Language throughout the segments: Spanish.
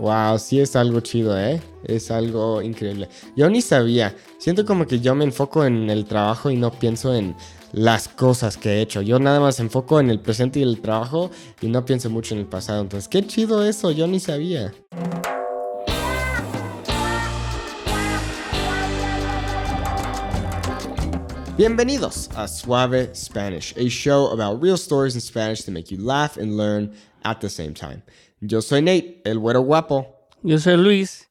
Wow, sí es algo chido, ¿eh? Es algo increíble. Yo ni sabía. Siento como que yo me enfoco en el trabajo y no pienso en las cosas que he hecho. Yo nada más enfoco en el presente y el trabajo y no pienso mucho en el pasado. Entonces, qué chido eso, yo ni sabía. Bienvenidos a Suave Spanish, a show about real stories in Spanish to make you laugh and learn at the same time. Yo soy Nate, el güero guapo. Yo soy Luis,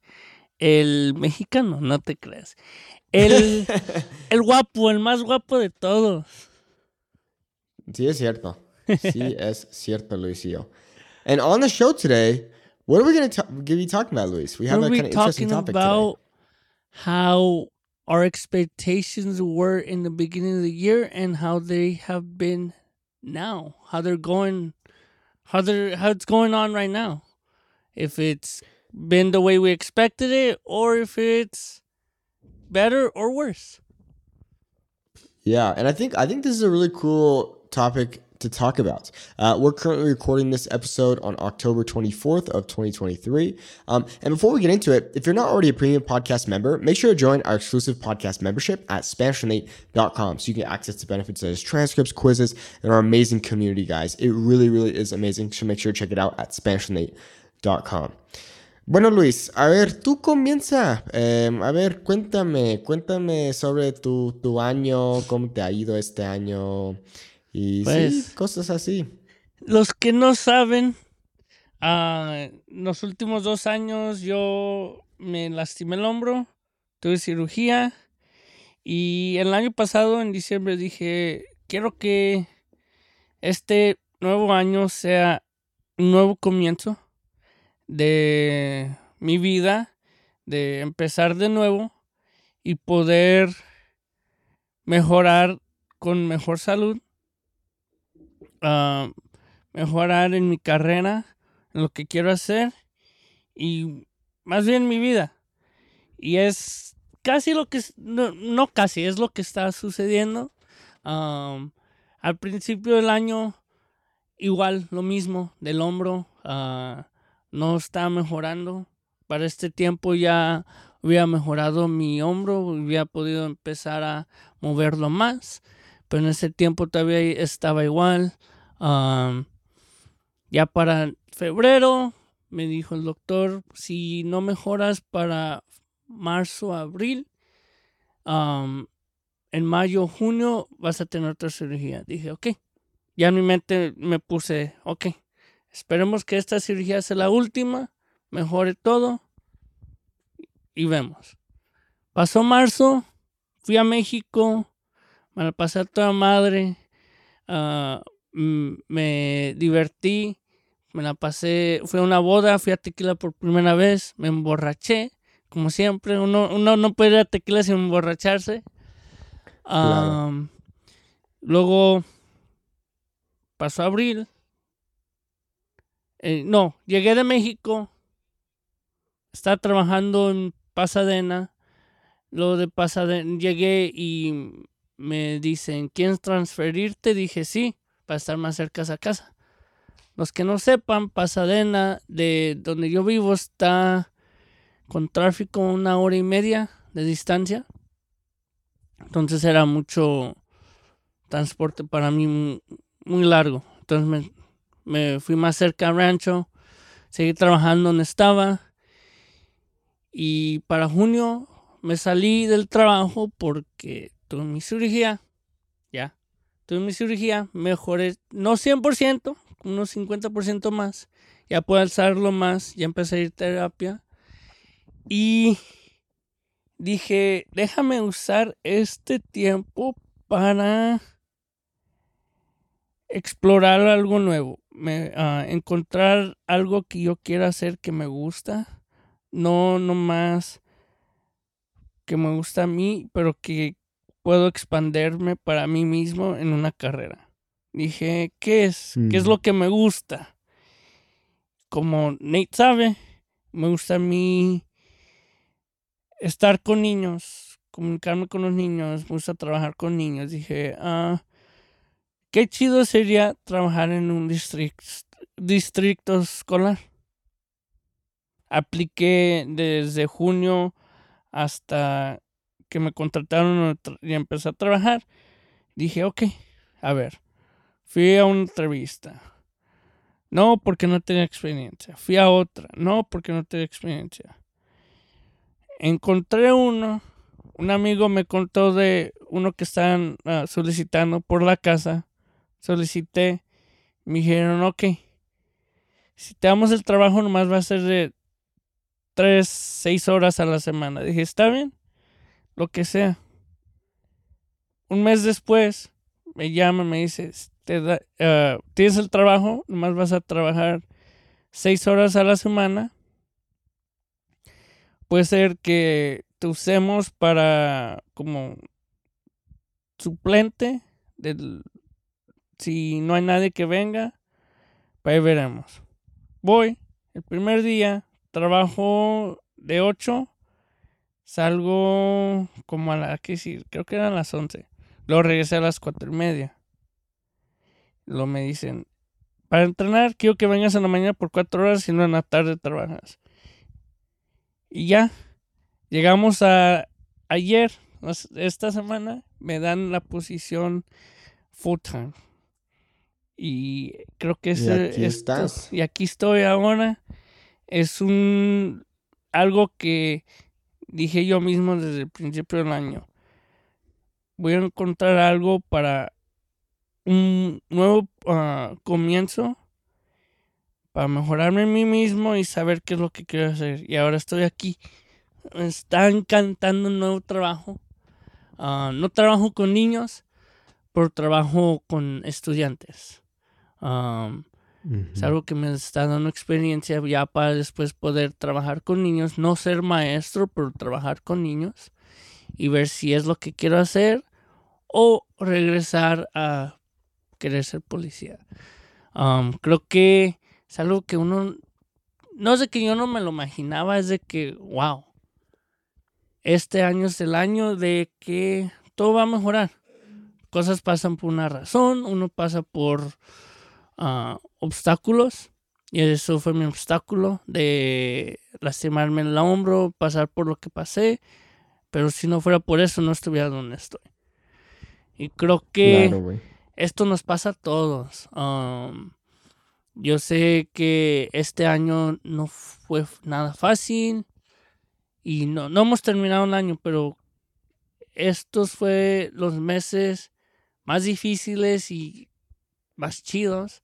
el mexicano, no te creas. El, el guapo, el más guapo de todos. Sí, es cierto. Sí, es cierto, Luisio. And on the show today, what are we going to be talking about, Luis? We have We're a kind of interesting talking topic about today. how our expectations were in the beginning of the year and how they have been now. How they're going, how they're how it's going on right now. If it's been the way we expected it, or if it's better or worse. Yeah, and I think I think this is a really cool topic to talk about. Uh, we're currently recording this episode on October 24th of 2023. Um, and before we get into it, if you're not already a premium podcast member, make sure to join our exclusive podcast membership at SpanishNate.com so you get access to benefits such as transcripts, quizzes, and our amazing community, guys. It really, really is amazing. So make sure to check it out at SpanishNate.com. Bueno, Luis, a ver, tú comienza. Eh, a ver, cuéntame, cuéntame sobre tu, tu año, cómo te ha ido este año y sí, Pues- cosas así. Los que no saben, ah, los últimos dos años yo me lastimé el hombro, tuve cirugía y el año pasado, en diciembre, dije, quiero que este nuevo año sea un nuevo comienzo de mi vida, de empezar de nuevo y poder mejorar con mejor salud. Ah, mejorar en mi carrera, en lo que quiero hacer y más bien mi vida. Y es casi lo que, no, no casi, es lo que está sucediendo. Al principio del año, igual lo mismo, del hombro, ah, no está mejorando. Para este tiempo ya había mejorado mi hombro, había podido empezar a moverlo más, pero en ese tiempo todavía estaba igual. Ya para febrero me dijo el doctor, si no mejoras para marzo, abril, en mayo, junio vas a tener otra cirugía. Dije, ok. Ya en mi mente me puse, ok, esperemos que esta cirugía sea la última, mejore todo y vemos. Pasó marzo, fui a México, me la pasé a toda madre. ah, me divertí, me la pasé, fui a una boda, fui a tequila por primera vez, me emborraché, como siempre, uno, uno no puede ir a tequila sin emborracharse. Claro. Luego pasó abril. Eh, no, llegué de México, estaba trabajando en Pasadena. Luego de Pasadena llegué y me dicen, ¿quieres transferirte? Dije sí, para estar más cerca a casa. Los que no sepan, Pasadena, de donde yo vivo, está con tráfico una hora y media de distancia. Entonces era mucho transporte para mí mu- muy largo. Entonces me, me fui más cerca a Rancho, seguí trabajando donde estaba. Y para junio me salí del trabajo porque tuve mi cirugía. Ya. Tuve mi cirugía, mejoré, no 100%, unos 50% más. Ya puedo alzarlo más, ya empecé a ir terapia. Y dije, déjame usar este tiempo para explorar algo nuevo. Me, ah, encontrar algo que yo quiera hacer que me gusta. No nomás que me gusta a mí, pero que puedo expanderme para mí mismo en una carrera. Dije, ¿qué es? ¿Qué es Mm. lo que me gusta? Como Nate sabe, me gusta a mí estar con niños, comunicarme con los niños, me gusta trabajar con niños. Dije, ah, qué chido sería trabajar en un distrito, distrito escolar. Apliqué desde junio hasta que me contrataron y empecé a trabajar. Dije, ok, a ver, fui a una entrevista. No, porque no tenía experiencia. Fui a otra. No, porque no tenía experiencia. Encontré uno. Un amigo me contó de uno que estaban ah, solicitando por la casa. Solicité. Me dijeron, ok. Si te damos el trabajo, nomás va a ser de tres, seis horas a la semana. Dije, está bien. Lo que sea. Un mes después, me llama, me dice, eh, tienes el trabajo, nomás vas a trabajar seis horas a la semana. Puede ser que te usemos para como suplente del, si no hay nadie que venga, pues ahí veremos. Voy, el primer día, trabajo de 8, salgo como a la, ¿qué decir? Creo que eran las 11. Luego regresé a las cuatro y media. Lo me dicen, para entrenar quiero que vengas en la mañana por cuatro horas y no en la tarde trabajas. Y ya, llegamos a ayer, esta semana, me dan la posición full time. Y creo que es... Y aquí estás. Y aquí estoy ahora. Es un... algo que dije yo mismo desde el principio del año. Voy a encontrar algo para un nuevo ah, comienzo para mejorarme a mí mismo y saber qué es lo que quiero hacer. Y ahora estoy aquí. Me está encantando un nuevo trabajo. Ah, no trabajo con niños, pero trabajo con estudiantes. Es algo que me está dando experiencia ya para después poder trabajar con niños. No ser maestro, pero trabajar con niños. Y ver si es lo que quiero hacer o regresar a querer ser policía. creo que es algo que uno, no sé que yo no me lo imaginaba, es de que, wow, este año es el año de que todo va a mejorar. Cosas pasan por una razón, uno pasa por obstáculos. Y eso fue mi obstáculo de lastimarme el hombro, pasar por lo que pasé. Pero si no fuera por eso, no estuviera donde estoy. Y creo que esto nos pasa a todos. Um, yo sé que este año no fue nada fácil y no, no hemos terminado el año, pero estos fue los meses más difíciles y más chidos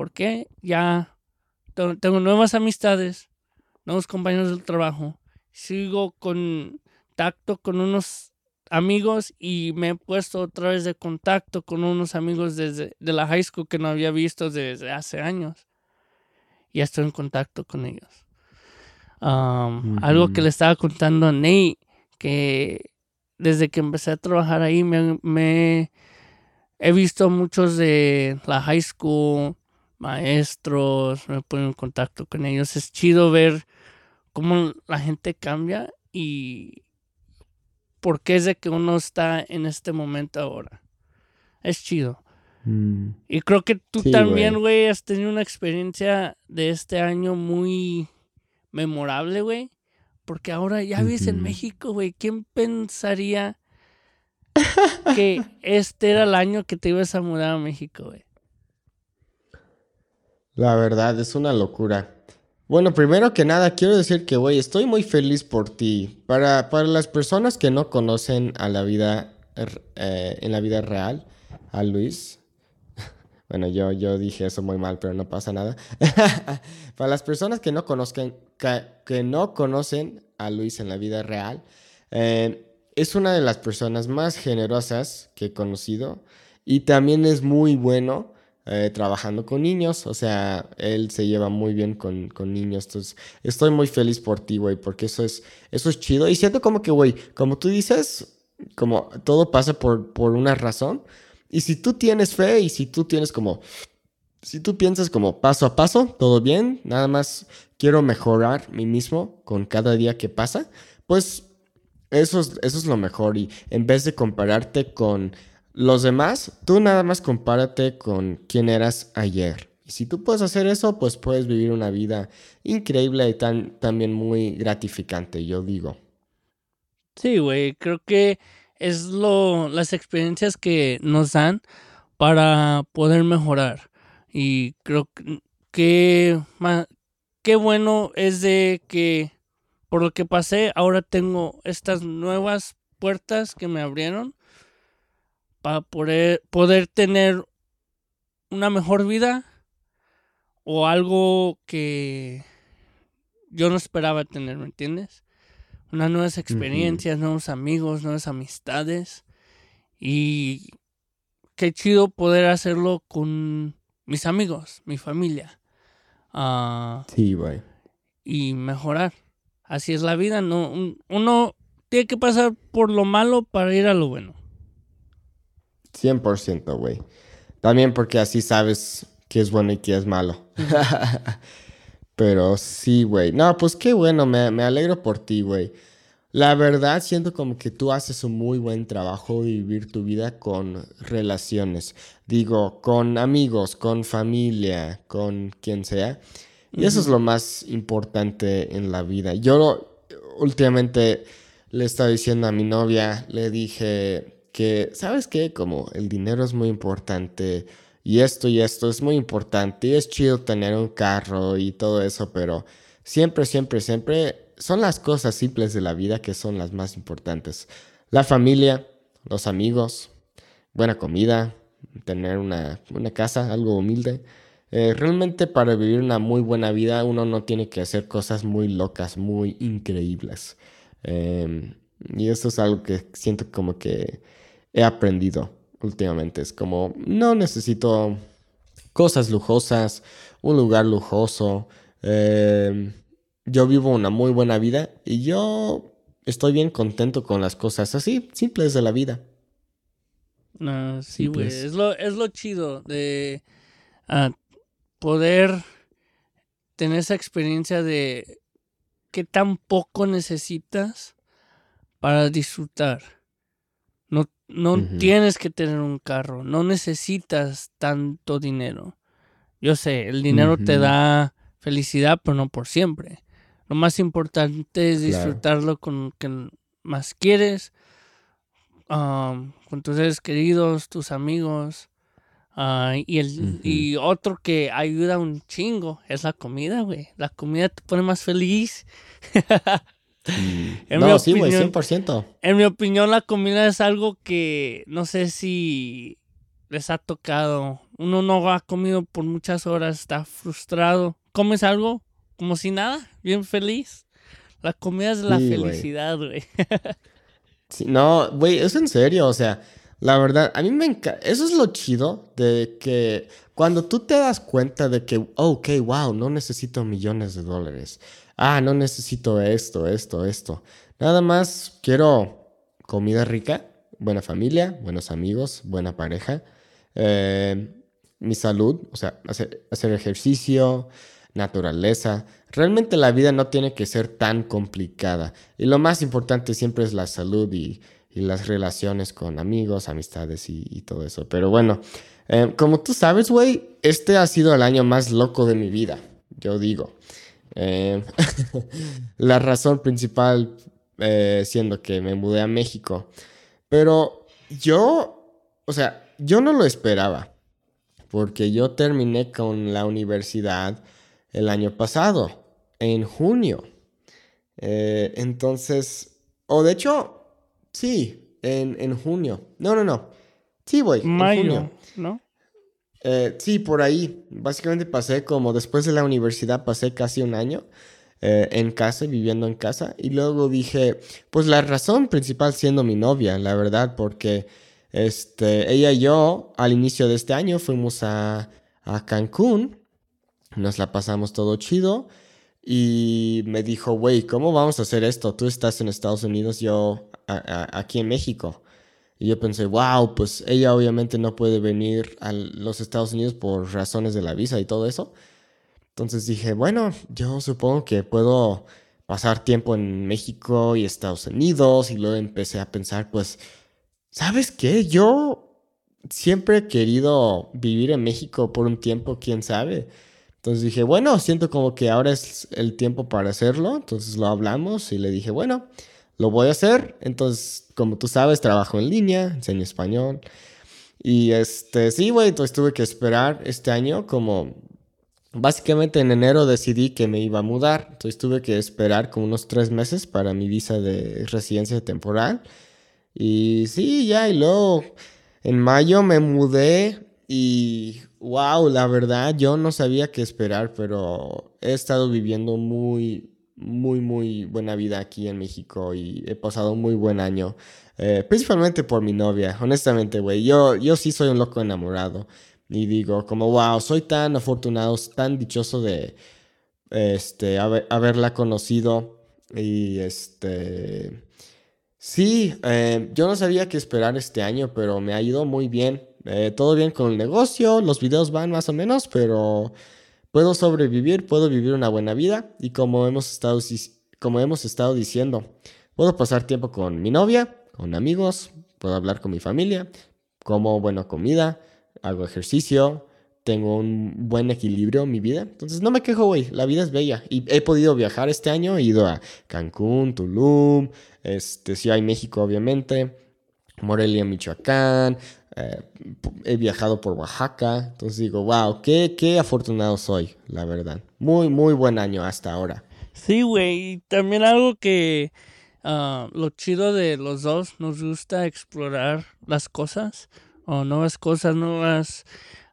porque ya tengo nuevas amistades, nuevos compañeros del trabajo, sigo con tacto con unos amigos y me he puesto otra vez de contacto con unos amigos desde de la high school que no había visto desde hace años. Y estoy en contacto con ellos. Algo que le estaba contando a Nate, que desde que empecé a trabajar ahí me, me he visto muchos de la high school, maestros, me pongo en contacto con ellos. Es chido ver cómo la gente cambia y por qué es de que uno está en este momento ahora. Es chido. Mm. Y creo que tú también, güey, has tenido una experiencia de este año muy memorable, güey. Porque ahora ya vives en México, güey. ¿Quién pensaría que este era el año que te ibas a mudar a México, güey? La verdad, es una locura. Bueno, primero que nada, quiero decir que, güey, estoy muy feliz por ti. Para, para las personas que no conocen a la vida, eh, en la vida real, a Luis, bueno, yo, yo dije eso muy mal, pero no pasa nada. para las personas que no conozcan, que, no conocen a Luis en la vida real, eh, es una de las personas más generosas que he conocido y también es muy bueno eh, trabajando con niños, o sea, él se lleva muy bien con, con niños, entonces estoy muy feliz por ti, güey, porque eso es, eso es chido. Y siento como que, güey, como tú dices, como todo pasa por, por una razón. Y si tú tienes fe y si tú tienes como, si tú piensas como paso a paso, todo bien, nada más quiero mejorar mí mismo con cada día que pasa, pues eso es, eso es lo mejor. Y en vez de compararte con los demás, tú nada más compárate con quién eras ayer. Y si tú puedes hacer eso, pues puedes vivir una vida increíble y tan, también muy gratificante, yo digo. Sí, güey, creo que es lo, las experiencias que nos dan para poder mejorar. Y creo que qué bueno es de que por lo que pasé, ahora tengo estas nuevas puertas que me abrieron para poder, poder tener una mejor vida o algo que yo no esperaba tener, ¿me entiendes? Unas nuevas experiencias, nuevos amigos, nuevas amistades. Y qué chido poder hacerlo con mis amigos, mi familia. Uh, sí, güey. Y mejorar. Así es la vida, no uno tiene que pasar por lo malo para ir a lo bueno. 100%, güey. También porque así sabes qué es bueno y qué es malo. Pero sí, güey. No, pues qué bueno, me, me alegro por ti, güey. La verdad, siento como que tú haces un muy buen trabajo de vivir tu vida con relaciones. Digo, con amigos, con familia, con quien sea. Y eso es lo más importante en la vida. Yo últimamente le estaba diciendo a mi novia, le dije que, ¿sabes qué? Como el dinero es muy importante y esto y esto es muy importante y es chido tener un carro y todo eso, pero siempre, siempre, siempre son las cosas simples de la vida que son las más importantes. La familia, los amigos, buena comida, tener una, una casa, algo humilde. Eh, realmente para vivir una muy buena vida uno no tiene que hacer cosas muy locas, muy increíbles. Em, y eso es algo que siento como que he aprendido últimamente. Es como, no necesito cosas lujosas, un lugar lujoso. Em, yo vivo una muy buena vida y yo estoy bien contento con las cosas así, simples de la vida. Ah, sí, güey. Es lo, es lo chido de ah, poder tener esa experiencia de qué tan poco necesitas para disfrutar. No, no tienes que tener un carro, no necesitas tanto dinero. Yo sé, el dinero te da felicidad, pero no por siempre. Lo más importante es disfrutarlo con que más quieres, um, con tus seres queridos, tus amigos. Ah, y, el, y otro que ayuda un chingo es la comida, güey. La comida te pone más feliz. no, sí, güey, 100%. En mi opinión, la comida es algo que no sé si les ha tocado. Uno no ha comido por muchas horas, está frustrado. Comes algo, como si nada, bien feliz. La comida es la felicidad, güey. no, güey, es en serio, o sea, la verdad, a mí me encanta, eso es lo chido de que cuando tú te das cuenta de que, ok, wow, no necesito millones de dólares. Ah, no necesito esto, esto, esto. Nada más quiero comida rica, buena familia, buenos amigos, buena pareja, eh, mi salud, o sea, hacer, ejercicio, naturaleza. Realmente la vida no tiene que ser tan complicada. Y lo más importante siempre es la salud y, las relaciones con amigos, amistades y, todo eso. Pero bueno, eh, como tú sabes, güey, este ha sido el año más loco de mi vida, yo digo. Eh, la razón principal eh, siendo que me mudé a México. Pero yo, o sea, yo no lo esperaba. Porque yo terminé con la universidad el año pasado, en junio. Eh, entonces, o de hecho, sí, en, junio. No, no, no. Sí, voy. Mayo, ¿no? Eh, sí, por ahí. Básicamente pasé como después de la universidad, pasé casi un año eh, en casa, viviendo en casa. Y luego dije, pues la razón principal siendo mi novia, la verdad, porque este, ella y yo al inicio de este año fuimos a, a Cancún nos la pasamos todo chido. Y me dijo, güey, ¿cómo vamos a hacer esto? Tú estás en Estados Unidos, yo aquí en México. Y yo pensé, wow, pues ella obviamente no puede venir a los Estados Unidos por razones de la visa y todo eso. Entonces dije, bueno, yo supongo que puedo pasar tiempo en México y Estados Unidos. Y luego empecé a pensar, pues, ¿sabes qué? Yo siempre he querido vivir en México por un tiempo, quién sabe. Entonces dije, bueno, siento como que ahora es el tiempo para hacerlo. Entonces lo hablamos y le dije, bueno, lo voy a hacer. Entonces, como tú sabes, trabajo en línea, enseño español. Y este, sí, güey, entonces tuve que esperar este año como... Básicamente en enero decidí que me iba a mudar, entonces tuve que esperar como unos tres meses para mi visa de residencia temporal. Y sí, ya, y luego en mayo me mudé y wow, la verdad yo no sabía qué esperar, pero he estado viviendo muy, muy, muy buena vida aquí en México y he pasado un muy buen año. Eh, principalmente por mi novia, honestamente, güey. Yo, yo sí soy un loco enamorado. Y digo, como, wow, soy tan afortunado, tan dichoso de este, haberla conocido. Y este. Sí, eh, yo no sabía qué esperar este año, pero me ha ido muy bien. Eh, todo bien con el negocio, los videos van más o menos, pero puedo sobrevivir, puedo vivir una buena vida. Y como hemos estado, como hemos estado diciendo, puedo pasar tiempo con mi novia con amigos, puedo hablar con mi familia, como buena comida, hago ejercicio, tengo un buen equilibrio en mi vida. Entonces no me quejo, güey, la vida es bella. Y he podido viajar este año, he ido a Cancún, Tulum, este, Ciudad de México, obviamente, Morelia, Michoacán. Eh, he viajado por Oaxaca, entonces digo, wow, qué, qué afortunado soy, la verdad. Muy, muy buen año hasta ahora. Sí, güey, también algo que Ah, lo chido de los dos, nos gusta explorar las cosas, o nuevas cosas, nuevas,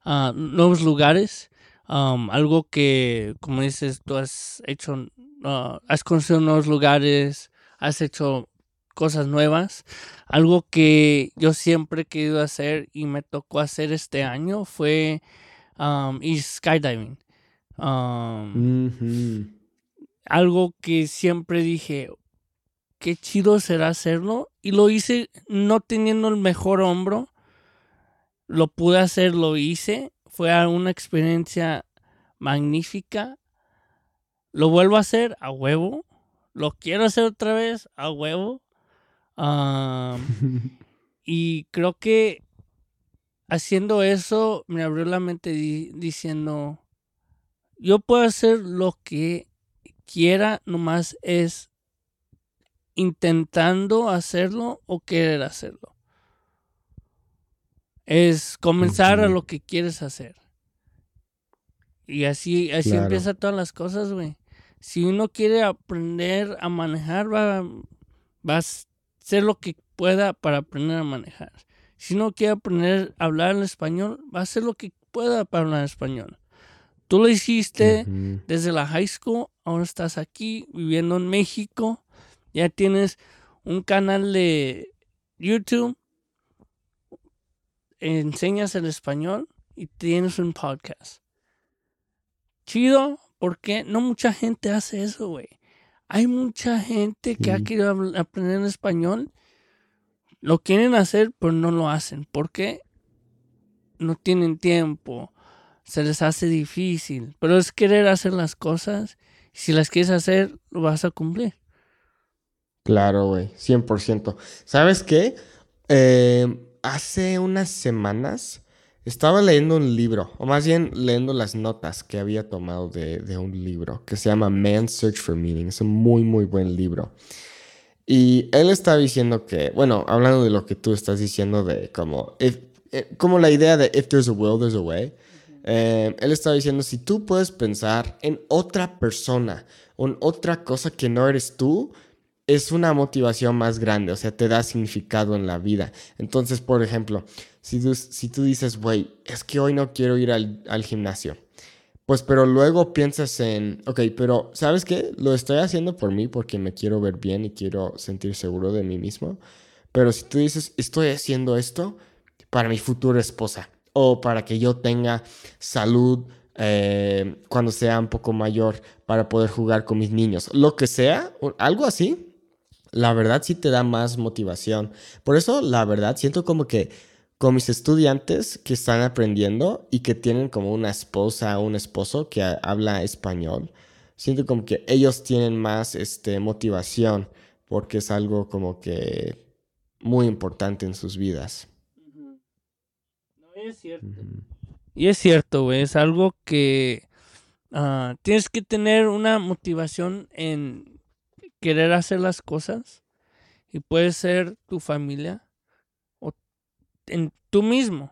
uh, nuevos lugares. algo que, como dices, tú has hecho, ah, has conocido nuevos lugares, has hecho cosas nuevas. Algo que yo siempre he querido hacer y me tocó hacer este año fue ir skydiving. Algo que siempre dije, qué chido será hacerlo. Y lo hice no teniendo el mejor hombro. Lo pude hacer, lo hice. Fue una experiencia magnífica. Lo vuelvo a hacer a huevo. Lo quiero hacer otra vez a huevo. y creo que haciendo eso me abrió la mente diciendo, yo puedo hacer lo que quiera, nomás es intentando hacerlo o querer hacerlo. Es comenzar a lo que quieres hacer. Y así, así empieza todas las cosas, güey. Si uno quiere aprender a manejar, va, va a hacer lo que pueda para aprender a manejar. Si uno quiere aprender a hablar el español, va a hacer lo que pueda para hablar español. Tú lo hiciste desde la high school, ahora estás aquí viviendo en México ya tienes un canal de YouTube, enseñas el español y tienes un podcast. Chido, porque no mucha gente hace eso, güey. Hay mucha gente que ha querido aprender español, lo quieren hacer, pero no lo hacen. ¿Por qué? No tienen tiempo, se les hace difícil, pero es querer hacer las cosas. Si las quieres hacer, lo vas a cumplir. Claro, güey, 100%. ¿Sabes qué? Eh, hace unas semanas estaba leyendo un libro, o más bien leyendo las notas que había tomado de, un libro que se llama Man's Search for Meaning. Es un muy, muy buen libro. Y él está diciendo que, bueno, hablando de lo que tú estás diciendo de como, eh, como la idea de if there's a will, there's a way. Eh, él estaba diciendo, si tú puedes pensar en otra persona, en otra cosa que no eres tú, es una motivación más grande, o sea, te da significado en la vida. Entonces, por ejemplo, si tú, si tú dices, güey, es que hoy no quiero ir al, al, gimnasio, pues pero luego piensas en, ok, pero ¿sabes qué? Lo estoy haciendo por mí porque me quiero ver bien y quiero sentir seguro de mí mismo. Pero si tú dices, estoy haciendo esto para mi futura esposa o para que yo tenga salud eh, cuando sea un poco mayor para poder jugar con mis niños, lo que sea, algo así, la verdad sí te da más motivación. Por eso, la verdad, siento como que con mis estudiantes que están aprendiendo y que tienen como una esposa o un esposo que habla español, siento como que ellos tienen más este, motivación porque es algo como que muy importante en sus vidas. Es cierto. Y es cierto, güey. Es algo que ah, tienes que tener una motivación en querer hacer las cosas. Y puede ser tu familia o en tú mismo.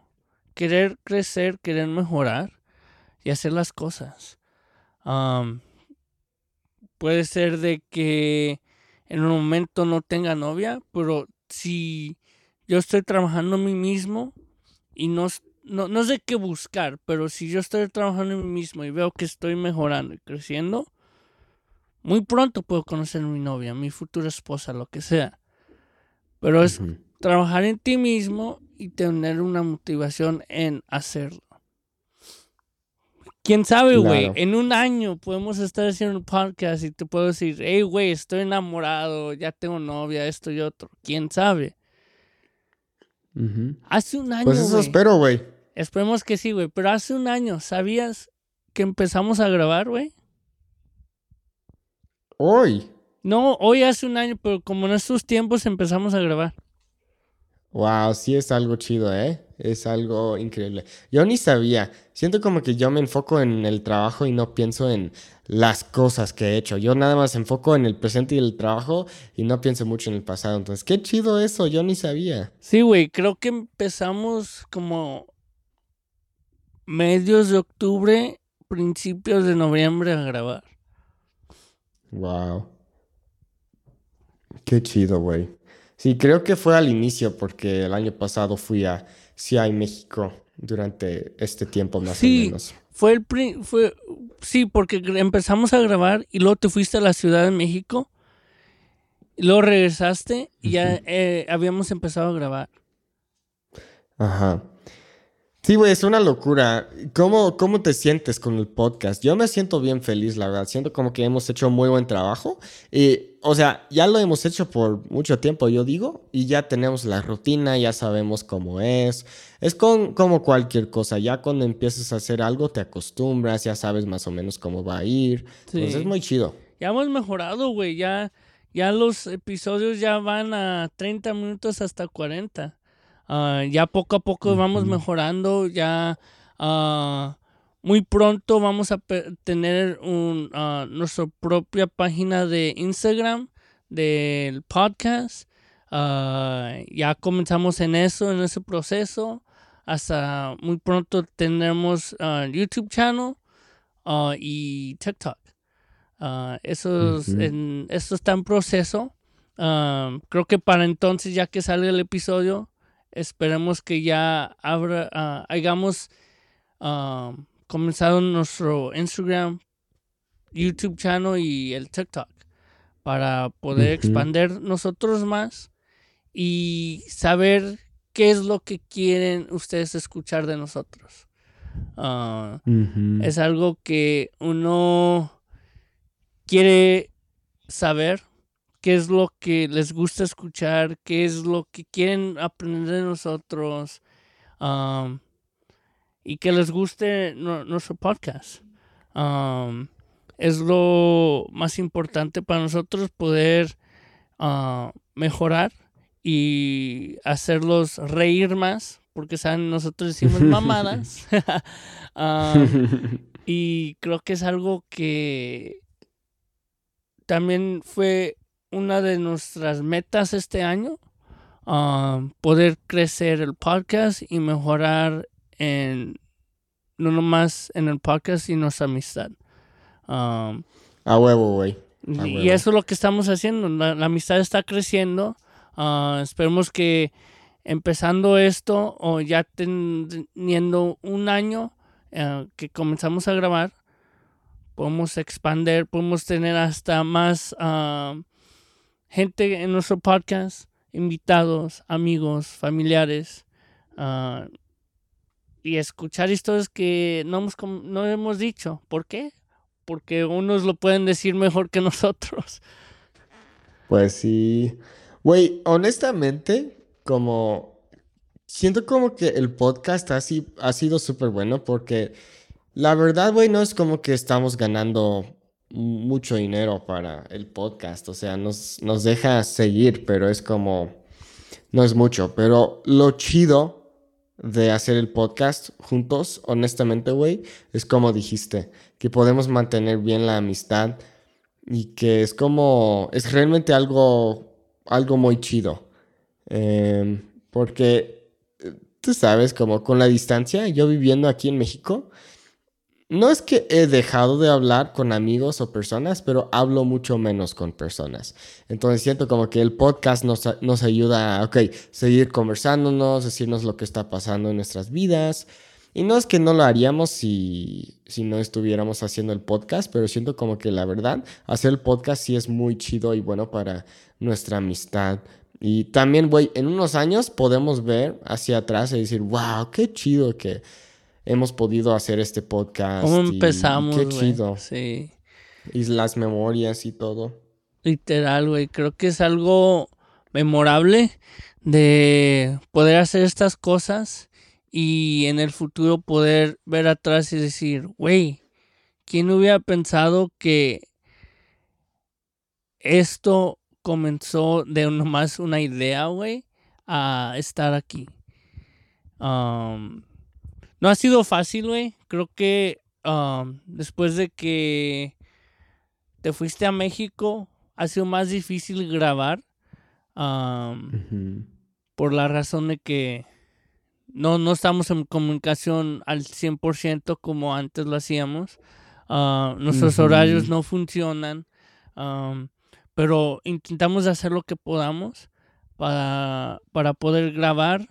Querer crecer, querer mejorar y hacer las cosas. puede ser de que en un momento no tenga novia, pero si yo estoy trabajando en mí mismo y no, no, no sé qué buscar, pero si yo estoy trabajando en mí mismo y veo que estoy mejorando y creciendo, muy pronto puedo conocer a mi novia, mi futura esposa, lo que sea. Pero es trabajar en ti mismo y tener una motivación en hacerlo. Quién sabe, güey. En un año podemos estar haciendo un podcast y te puedo decir, hey, güey, estoy enamorado, ya tengo novia, esto y otro. Quién sabe. Hace un año. Pues eso espero, güey. Esperemos que sí, güey. Pero hace un año, ¿sabías que empezamos a grabar, güey? Hoy. No, hoy hace un año, pero como en estos tiempos empezamos a grabar. Wow, sí es algo chido, ¿eh? Es algo increíble. Yo ni sabía. Siento como que yo me enfoco en el trabajo y no pienso en las cosas que he hecho. Yo nada más enfoco en el presente y el trabajo y no pienso mucho en el pasado. Entonces, qué chido eso. Yo ni sabía. Sí, güey. Creo que empezamos como medios de octubre, principios de noviembre a grabar. Wow. Qué chido, güey. Sí, creo que fue al inicio porque el año pasado fui a de México durante este tiempo más o menos. Fue el fue sí, porque empezamos a grabar y luego te fuiste a la Ciudad de México. Y luego regresaste y ya eh, habíamos empezado a grabar. Ajá. Sí, güey, es una locura. ¿Cómo, ¿Cómo te sientes con el podcast? Yo me siento bien feliz, la verdad. Siento como que hemos hecho muy buen trabajo. Y, o sea, ya lo hemos hecho por mucho tiempo, yo digo, y ya tenemos la rutina, ya sabemos cómo es. Es con, como cualquier cosa. Ya cuando empiezas a hacer algo, te acostumbras, ya sabes más o menos cómo va a ir. Sí. Entonces es muy chido. Ya hemos mejorado, güey. Ya, ya los episodios ya van a 30 minutos hasta 40. Ah, ya poco a poco vamos mejorando, ya uh, muy pronto vamos a tener un, uh, nuestra propia página de Instagram del podcast. ya comenzamos en eso, en ese proceso. Hasta muy pronto tendremos YouTube channel y TikTok. eso, en, eso está en proceso. creo que para entonces, ya que salga el episodio, Esperemos que ya abra, uh, hayamos uh, comenzado nuestro Instagram, YouTube channel y el TikTok para poder expandir nosotros más y saber qué es lo que quieren ustedes escuchar de nosotros. Uh, es algo que uno quiere saber qué es lo que les gusta escuchar, qué es lo que quieren aprender de nosotros y que les guste nuestro podcast. es lo más importante para nosotros poder ah, mejorar y hacerlos reír más, porque saben, nosotros decimos mamadas. y creo que es algo que también fue una de nuestras metas este año, um, poder crecer el podcast y mejorar en no nomás en el podcast y nuestra amistad. Um, a huevo, güey. Y eso es lo que estamos haciendo. La, amistad está creciendo. Uh, esperemos que empezando esto o ya teniendo un año uh, que comenzamos a grabar, podemos expandir, podemos tener hasta más uh, gente en nuestro podcast, invitados, amigos, familiares, uh, y escuchar historias que no hemos, no hemos dicho. ¿Por qué? Porque unos lo pueden decir mejor que nosotros. Pues sí. Güey, honestamente, como... Siento como que el podcast así ha sido súper bueno porque la verdad, güey, no es como que estamos ganando mucho dinero para el podcast, o sea, nos, nos deja seguir, pero es como, no es mucho, pero lo chido de hacer el podcast juntos, honestamente, güey, es como dijiste, que podemos mantener bien la amistad y que es como, es realmente algo, algo muy chido. Em, porque, eh, tú sabes, como con la distancia, yo viviendo aquí en México, no es que he dejado de hablar con amigos o personas, pero hablo mucho menos con personas. Entonces siento como que el podcast nos, nos ayuda a, seguir conversándonos, decirnos lo que está pasando en nuestras vidas. Y no es que no lo haríamos si, si no estuviéramos haciendo el podcast, pero siento como que la verdad, hacer el podcast sí es muy chido y bueno para nuestra amistad. Y también, güey, en unos años podemos ver hacia atrás y decir, wow, qué chido que hemos podido hacer este podcast. ¿Cómo empezamos? qué chido. Sí. Y las memorias y todo. Literal, güey. Creo que es algo memorable de poder hacer estas cosas y en el futuro poder ver atrás y decir, güey, ¿quién hubiera pensado que esto comenzó de nomás una idea, güey, a estar aquí? Um, no ha sido fácil, güey. Creo que um, después de que te fuiste a México, ha sido más difícil grabar. Um, por la razón de que no, no estamos en comunicación al 100% como antes lo hacíamos. Uh, nuestros horarios no funcionan. Um, pero intentamos hacer lo que podamos para, para poder grabar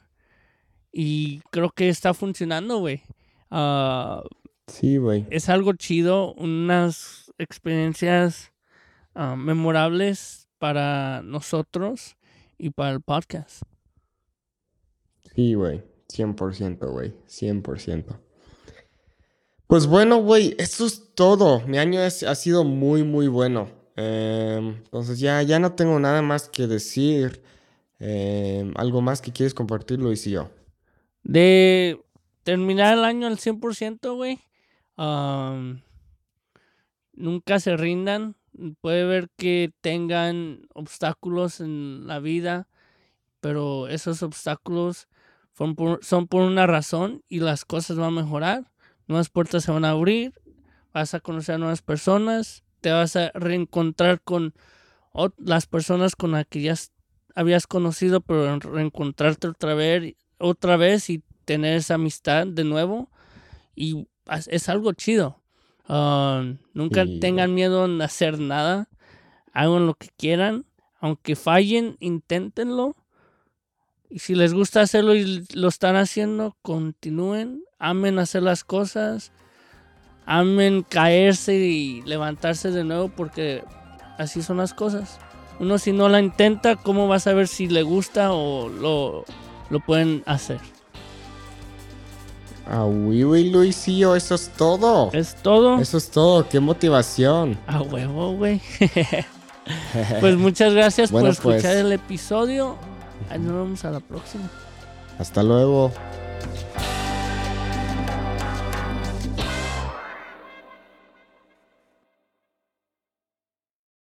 y creo que está funcionando, güey. Ah, sí, güey. Es algo chido, unas experiencias ah, memorables para nosotros y para el podcast. Sí, güey. 100%, güey. 100%. Pues bueno, güey, eso es todo. Mi año ha sido muy, muy bueno. Em, entonces ya, ya no tengo nada más que decir. Em, ¿Algo más que quieres compartir, Luis y yo? De terminar el año al 100%, güey. nunca se rindan. Puede ver que tengan obstáculos en la vida, pero esos obstáculos son por, son por una razón y las cosas van a mejorar. Nuevas puertas se van a abrir, vas a conocer a nuevas personas, te vas a reencontrar con las personas con las que ya habías conocido, pero reencontrarte otra vez, otra vez y tener esa amistad de nuevo. Y es algo chido. Um, nunca tengan miedo en hacer nada. Hagan lo que quieran. Aunque fallen, inténtenlo. Y si les gusta hacerlo y lo están haciendo, continúen. Amen hacer las cosas. Amen caerse y levantarse de nuevo porque así son las cosas. Uno si no la intenta, ¿cómo va a saber si le gusta o lo, lo pueden hacer. Ah, uy, Luisillo, eso es todo. Es todo. Eso es todo, qué motivación. A huevo, güey. pues muchas gracias por pues. escuchar el episodio. nos vemos a la próxima. Hasta luego.